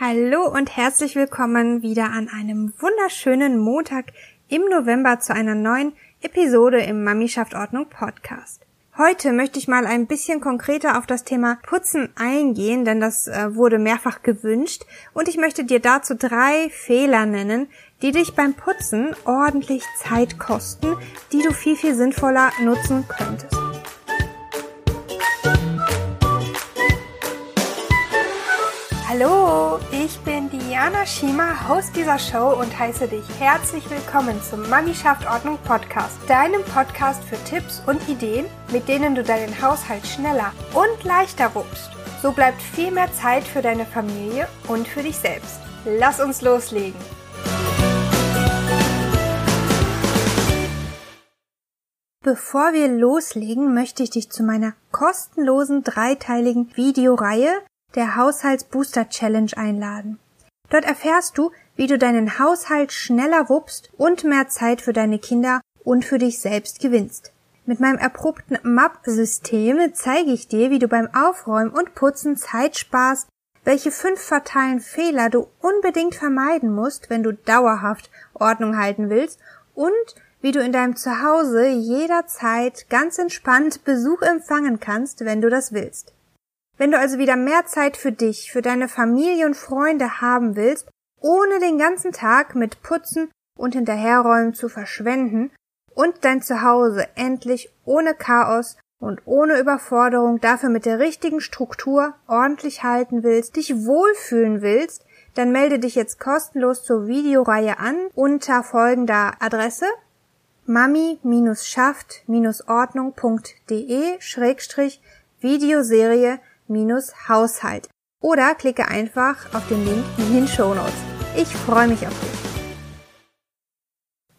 Hallo und herzlich willkommen wieder an einem wunderschönen Montag im November zu einer neuen Episode im Mamischaft Ordnung Podcast. Heute möchte ich mal ein bisschen konkreter auf das Thema Putzen eingehen, denn das äh, wurde mehrfach gewünscht und ich möchte dir dazu drei Fehler nennen, die dich beim Putzen ordentlich Zeit kosten, die du viel, viel sinnvoller nutzen könntest. Hallo, ich bin Diana Schima, Host dieser Show und heiße dich herzlich willkommen zum Mami Ordnung Podcast, deinem Podcast für Tipps und Ideen, mit denen du deinen Haushalt schneller und leichter wuppst. So bleibt viel mehr Zeit für deine Familie und für dich selbst. Lass uns loslegen. Bevor wir loslegen, möchte ich dich zu meiner kostenlosen dreiteiligen Videoreihe der Haushaltsbooster Challenge einladen. Dort erfährst du, wie du deinen Haushalt schneller wuppst und mehr Zeit für deine Kinder und für dich selbst gewinnst. Mit meinem erprobten MAP-System zeige ich dir, wie du beim Aufräumen und Putzen Zeit sparst, welche fünf fatalen Fehler du unbedingt vermeiden musst, wenn du dauerhaft Ordnung halten willst und wie du in deinem Zuhause jederzeit ganz entspannt Besuch empfangen kannst, wenn du das willst. Wenn du also wieder mehr Zeit für dich, für deine Familie und Freunde haben willst, ohne den ganzen Tag mit Putzen und Hinterherräumen zu verschwenden und dein Zuhause endlich ohne Chaos und ohne Überforderung dafür mit der richtigen Struktur ordentlich halten willst, dich wohlfühlen willst, dann melde dich jetzt kostenlos zur Videoreihe an unter folgender Adresse mami-schaft-ordnung.de Schrägstrich Videoserie Haushalt oder klicke einfach auf den Link in den Show Notes. Ich freue mich auf dich.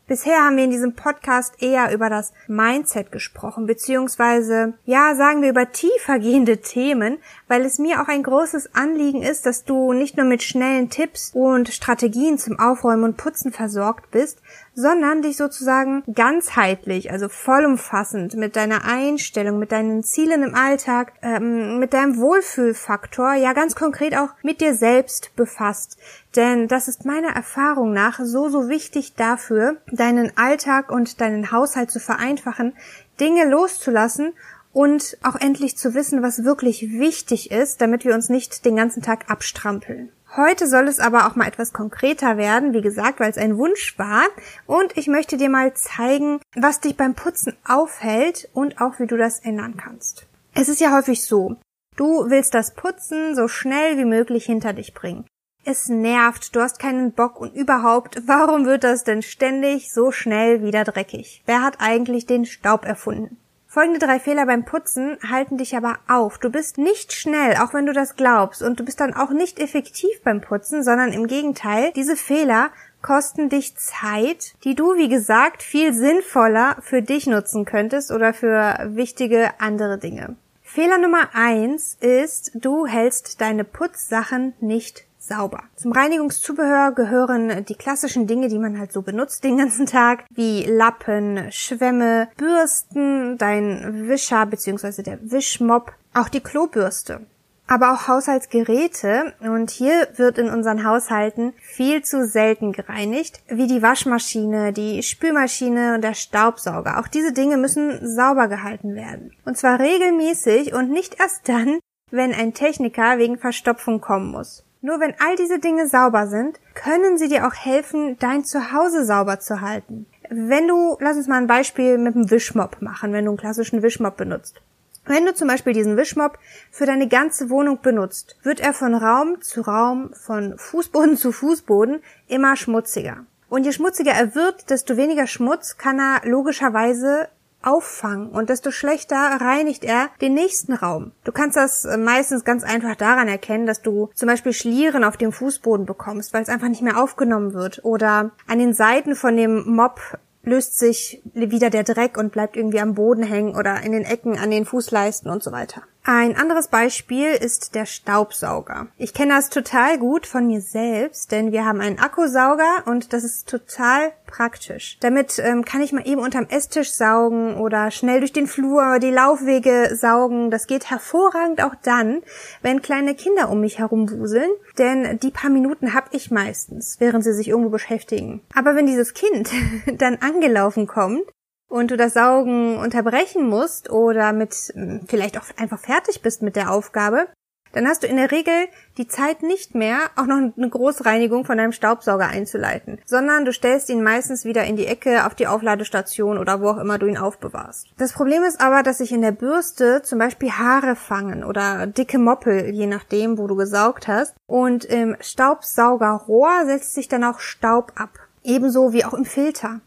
Bisher haben wir in diesem Podcast eher über das Mindset gesprochen, beziehungsweise, ja, sagen wir über tiefergehende Themen, weil es mir auch ein großes Anliegen ist, dass du nicht nur mit schnellen Tipps und Strategien zum Aufräumen und Putzen versorgt bist, sondern dich sozusagen ganzheitlich, also vollumfassend mit deiner Einstellung, mit deinen Zielen im Alltag, ähm, mit deinem Wohlfühlfaktor, ja ganz konkret auch mit dir selbst befasst. Denn das ist meiner Erfahrung nach so, so wichtig dafür, deinen Alltag und deinen Haushalt zu vereinfachen, Dinge loszulassen und auch endlich zu wissen, was wirklich wichtig ist, damit wir uns nicht den ganzen Tag abstrampeln. Heute soll es aber auch mal etwas konkreter werden, wie gesagt, weil es ein Wunsch war. Und ich möchte dir mal zeigen, was dich beim Putzen aufhält und auch wie du das ändern kannst. Es ist ja häufig so, du willst das Putzen so schnell wie möglich hinter dich bringen. Es nervt, du hast keinen Bock und überhaupt, warum wird das denn ständig so schnell wieder dreckig? Wer hat eigentlich den Staub erfunden? Folgende drei Fehler beim Putzen halten dich aber auf. Du bist nicht schnell, auch wenn du das glaubst, und du bist dann auch nicht effektiv beim Putzen, sondern im Gegenteil, diese Fehler kosten dich Zeit, die du, wie gesagt, viel sinnvoller für dich nutzen könntest oder für wichtige andere Dinge. Fehler Nummer eins ist, du hältst deine Putzsachen nicht sauber. Zum Reinigungszubehör gehören die klassischen Dinge, die man halt so benutzt den ganzen Tag, wie Lappen, Schwämme, Bürsten, dein Wischer bzw. der Wischmopp, auch die Klobürste aber auch Haushaltsgeräte. Und hier wird in unseren Haushalten viel zu selten gereinigt, wie die Waschmaschine, die Spülmaschine und der Staubsauger. Auch diese Dinge müssen sauber gehalten werden. Und zwar regelmäßig und nicht erst dann, wenn ein Techniker wegen Verstopfung kommen muss. Nur wenn all diese Dinge sauber sind, können sie dir auch helfen, dein Zuhause sauber zu halten. Wenn du, lass uns mal ein Beispiel mit dem Wischmopp machen, wenn du einen klassischen Wischmopp benutzt. Wenn du zum Beispiel diesen Wischmopp für deine ganze Wohnung benutzt, wird er von Raum zu Raum, von Fußboden zu Fußboden immer schmutziger. Und je schmutziger er wird, desto weniger Schmutz kann er logischerweise auffangen und desto schlechter reinigt er den nächsten Raum. Du kannst das äh, meistens ganz einfach daran erkennen, dass du zum Beispiel Schlieren auf dem Fußboden bekommst, weil es einfach nicht mehr aufgenommen wird oder an den Seiten von dem Mob löst sich wieder der Dreck und bleibt irgendwie am Boden hängen oder in den Ecken an den Fußleisten und so weiter. Ein anderes Beispiel ist der Staubsauger. Ich kenne das total gut von mir selbst, denn wir haben einen Akkusauger und das ist total praktisch. Damit ähm, kann ich mal eben unterm Esstisch saugen oder schnell durch den Flur die Laufwege saugen. Das geht hervorragend auch dann, wenn kleine Kinder um mich herum wuseln, denn die paar Minuten habe ich meistens, während sie sich irgendwo beschäftigen. Aber wenn dieses Kind dann angelaufen kommt, und du das Saugen unterbrechen musst oder mit hm, vielleicht auch einfach fertig bist mit der Aufgabe, dann hast du in der Regel die Zeit nicht mehr, auch noch eine Großreinigung von deinem Staubsauger einzuleiten, sondern du stellst ihn meistens wieder in die Ecke auf die Aufladestation oder wo auch immer du ihn aufbewahrst. Das Problem ist aber, dass sich in der Bürste zum Beispiel Haare fangen oder dicke Moppel, je nachdem, wo du gesaugt hast. Und im Staubsaugerrohr setzt sich dann auch Staub ab. Ebenso wie auch im Filter.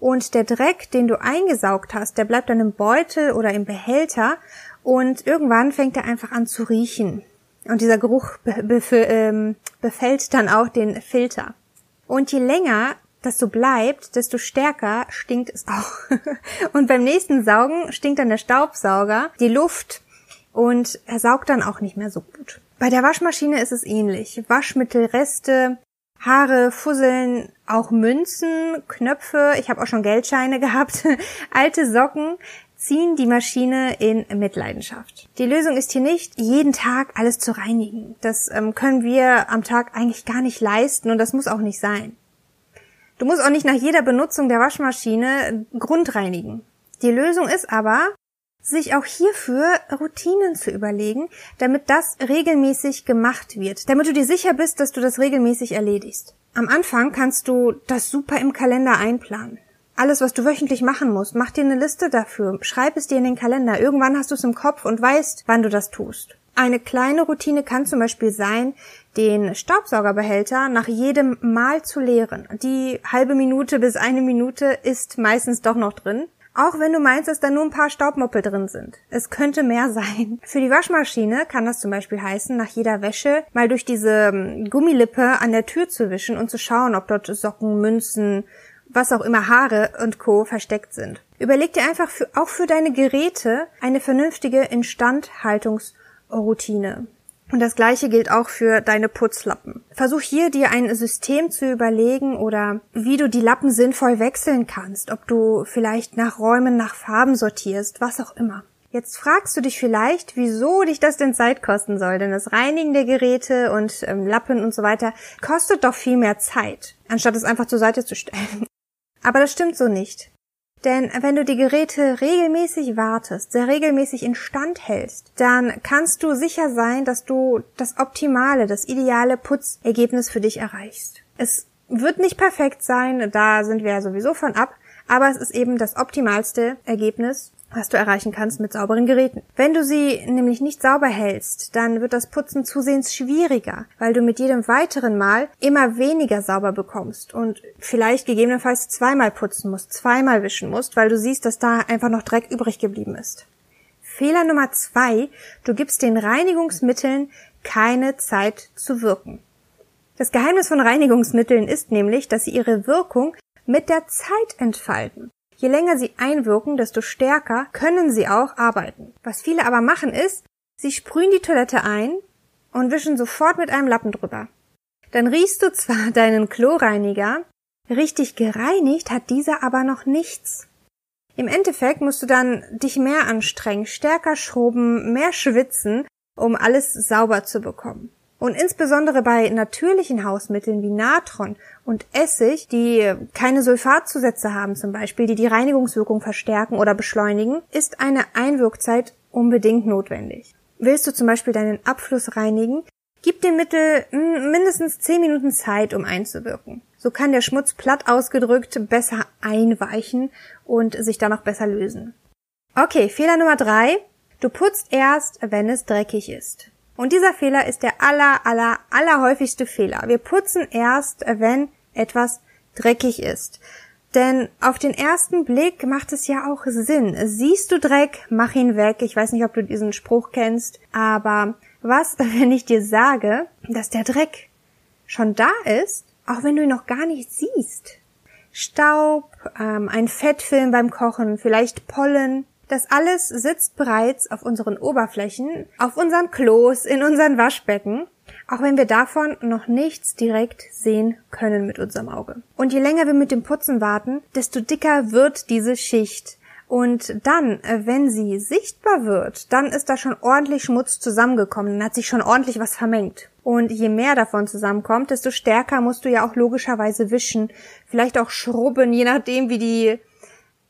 Und der Dreck, den du eingesaugt hast, der bleibt dann im Beutel oder im Behälter und irgendwann fängt er einfach an zu riechen. Und dieser Geruch be be ähm, befällt dann auch den Filter. Und je länger das so bleibt, desto stärker stinkt es auch. und beim nächsten Saugen stinkt dann der Staubsauger, die Luft und er saugt dann auch nicht mehr so gut. Bei der Waschmaschine ist es ähnlich. Waschmittelreste, Haare, Fusseln, auch Münzen, Knöpfe, ich habe auch schon Geldscheine gehabt, alte Socken ziehen die Maschine in Mitleidenschaft. Die Lösung ist hier nicht, jeden Tag alles zu reinigen. Das ähm, können wir am Tag eigentlich gar nicht leisten und das muss auch nicht sein. Du musst auch nicht nach jeder Benutzung der Waschmaschine grundreinigen. Die Lösung ist aber, sich auch hierfür Routinen zu überlegen, damit das regelmäßig gemacht wird, damit du dir sicher bist, dass du das regelmäßig erledigst. Am Anfang kannst du das super im Kalender einplanen. Alles, was du wöchentlich machen musst, mach dir eine Liste dafür, schreib es dir in den Kalender. Irgendwann hast du es im Kopf und weißt, wann du das tust. Eine kleine Routine kann zum Beispiel sein, den Staubsaugerbehälter nach jedem Mal zu leeren. Die halbe Minute bis eine Minute ist meistens doch noch drin. Auch wenn du meinst, dass da nur ein paar Staubmoppel drin sind. Es könnte mehr sein. Für die Waschmaschine kann das zum Beispiel heißen, nach jeder Wäsche mal durch diese ähm, Gummilippe an der Tür zu wischen und zu schauen, ob dort Socken, Münzen, was auch immer Haare und Co. versteckt sind. Überleg dir einfach für, auch für deine Geräte eine vernünftige Instandhaltungsroutine. Und das gleiche gilt auch für deine Putzlappen. Versuch hier dir ein System zu überlegen oder wie du die Lappen sinnvoll wechseln kannst, ob du vielleicht nach Räumen, nach Farben sortierst, was auch immer. Jetzt fragst du dich vielleicht, wieso dich das denn Zeit kosten soll, denn das Reinigen der Geräte und ähm, Lappen und so weiter kostet doch viel mehr Zeit, anstatt es einfach zur Seite zu stellen. Aber das stimmt so nicht. Denn wenn du die Geräte regelmäßig wartest, sehr regelmäßig instand hältst, dann kannst du sicher sein, dass du das optimale, das ideale Putzergebnis für dich erreichst. Es wird nicht perfekt sein, da sind wir ja sowieso von ab, aber es ist eben das optimalste Ergebnis was du erreichen kannst mit sauberen Geräten. Wenn du sie nämlich nicht sauber hältst, dann wird das Putzen zusehends schwieriger, weil du mit jedem weiteren Mal immer weniger sauber bekommst und vielleicht gegebenenfalls zweimal putzen musst, zweimal wischen musst, weil du siehst, dass da einfach noch Dreck übrig geblieben ist. Fehler Nummer zwei, du gibst den Reinigungsmitteln keine Zeit zu wirken. Das Geheimnis von Reinigungsmitteln ist nämlich, dass sie ihre Wirkung mit der Zeit entfalten. Je länger sie einwirken, desto stärker können sie auch arbeiten. Was viele aber machen ist, sie sprühen die Toilette ein und wischen sofort mit einem Lappen drüber. Dann riechst du zwar deinen Kloreiniger, richtig gereinigt hat dieser aber noch nichts. Im Endeffekt musst du dann dich mehr anstrengen, stärker schrubben, mehr schwitzen, um alles sauber zu bekommen. Und insbesondere bei natürlichen Hausmitteln wie Natron und Essig, die keine Sulfatzusätze haben zum Beispiel, die die Reinigungswirkung verstärken oder beschleunigen, ist eine Einwirkzeit unbedingt notwendig. Willst du zum Beispiel deinen Abfluss reinigen, gib dem Mittel mindestens 10 Minuten Zeit, um einzuwirken. So kann der Schmutz platt ausgedrückt besser einweichen und sich dann auch besser lösen. Okay, Fehler Nummer drei. Du putzt erst, wenn es dreckig ist. Und dieser Fehler ist der aller, aller, aller häufigste Fehler. Wir putzen erst, wenn etwas dreckig ist. Denn auf den ersten Blick macht es ja auch Sinn. Siehst du Dreck, mach ihn weg. Ich weiß nicht, ob du diesen Spruch kennst, aber was, wenn ich dir sage, dass der Dreck schon da ist, auch wenn du ihn noch gar nicht siehst? Staub, ähm, ein Fettfilm beim Kochen, vielleicht Pollen, Das alles sitzt bereits auf unseren Oberflächen, auf unseren Klos, in unseren Waschbecken, auch wenn wir davon noch nichts direkt sehen können mit unserem Auge. Und je länger wir mit dem Putzen warten, desto dicker wird diese Schicht. Und dann, äh, wenn sie sichtbar wird, dann ist da schon ordentlich Schmutz zusammengekommen, dann hat sich schon ordentlich was vermengt. Und je mehr davon zusammenkommt, desto stärker musst du ja auch logischerweise wischen, vielleicht auch schrubben, je nachdem, wie die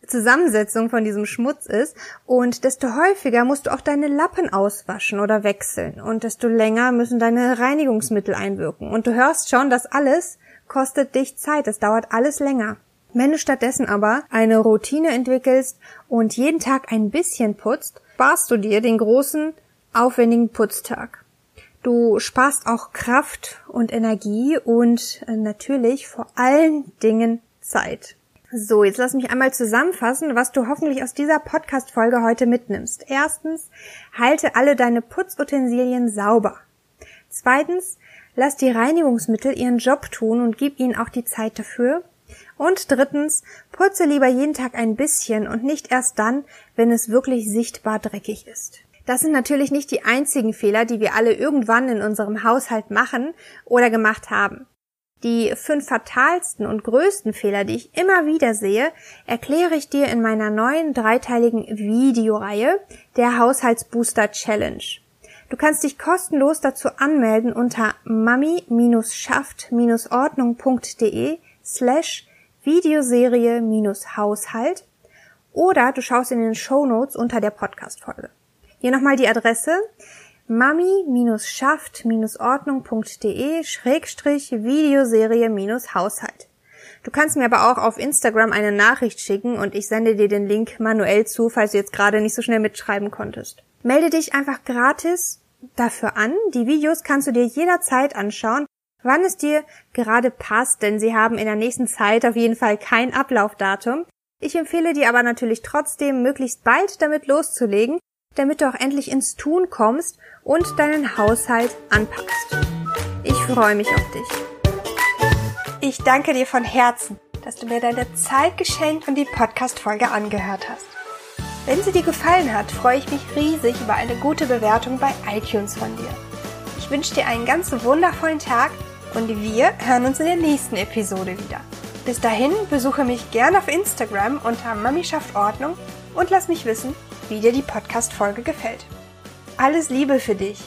Zusammensetzung von diesem Schmutz ist. Und desto häufiger musst du auch deine Lappen auswaschen oder wechseln. Und desto länger müssen deine Reinigungsmittel einwirken. Und du hörst schon, das alles kostet dich Zeit. Das dauert alles länger. Wenn du stattdessen aber eine Routine entwickelst und jeden Tag ein bisschen putzt, sparst du dir den großen, aufwendigen Putztag. Du sparst auch Kraft und Energie und äh, natürlich vor allen Dingen Zeit. So, jetzt lass mich einmal zusammenfassen, was du hoffentlich aus dieser Podcast-Folge heute mitnimmst. Erstens, halte alle deine Putzutensilien sauber. Zweitens, lass die Reinigungsmittel ihren Job tun und gib ihnen auch die Zeit dafür. Und drittens, putze lieber jeden Tag ein bisschen und nicht erst dann, wenn es wirklich sichtbar dreckig ist. Das sind natürlich nicht die einzigen Fehler, die wir alle irgendwann in unserem Haushalt machen oder gemacht haben. Die fünf fatalsten und größten Fehler, die ich immer wieder sehe, erkläre ich dir in meiner neuen dreiteiligen Videoreihe der Haushaltsbooster Challenge. Du kannst dich kostenlos dazu anmelden unter mami-schafft-ordnung.de slash Videoserie-Haushalt oder du schaust in den Show Notes unter der Podcast-Folge. Hier nochmal die Adresse mami-schafft-ordnung.de Schrägstrich Videoserie-Haushalt. Du kannst mir aber auch auf Instagram eine Nachricht schicken und ich sende dir den Link manuell zu, falls du jetzt gerade nicht so schnell mitschreiben konntest. Melde dich einfach gratis dafür an. Die Videos kannst du dir jederzeit anschauen, wann es dir gerade passt, denn sie haben in der nächsten Zeit auf jeden Fall kein Ablaufdatum. Ich empfehle dir aber natürlich trotzdem, möglichst bald damit loszulegen, damit du auch endlich ins Tun kommst und deinen Haushalt anpackst. Ich freue mich auf dich. Ich danke dir von Herzen, dass du mir deine Zeit geschenkt und die Podcast-Folge angehört hast. Wenn sie dir gefallen hat, freue ich mich riesig über eine gute Bewertung bei iTunes von dir. Ich wünsche dir einen ganz wundervollen Tag und wir hören uns in der nächsten Episode wieder. Bis dahin besuche mich gerne auf Instagram unter Mami schafft Ordnung und lass mich wissen, wie dir die Podcast-Folge gefällt. Alles Liebe für dich!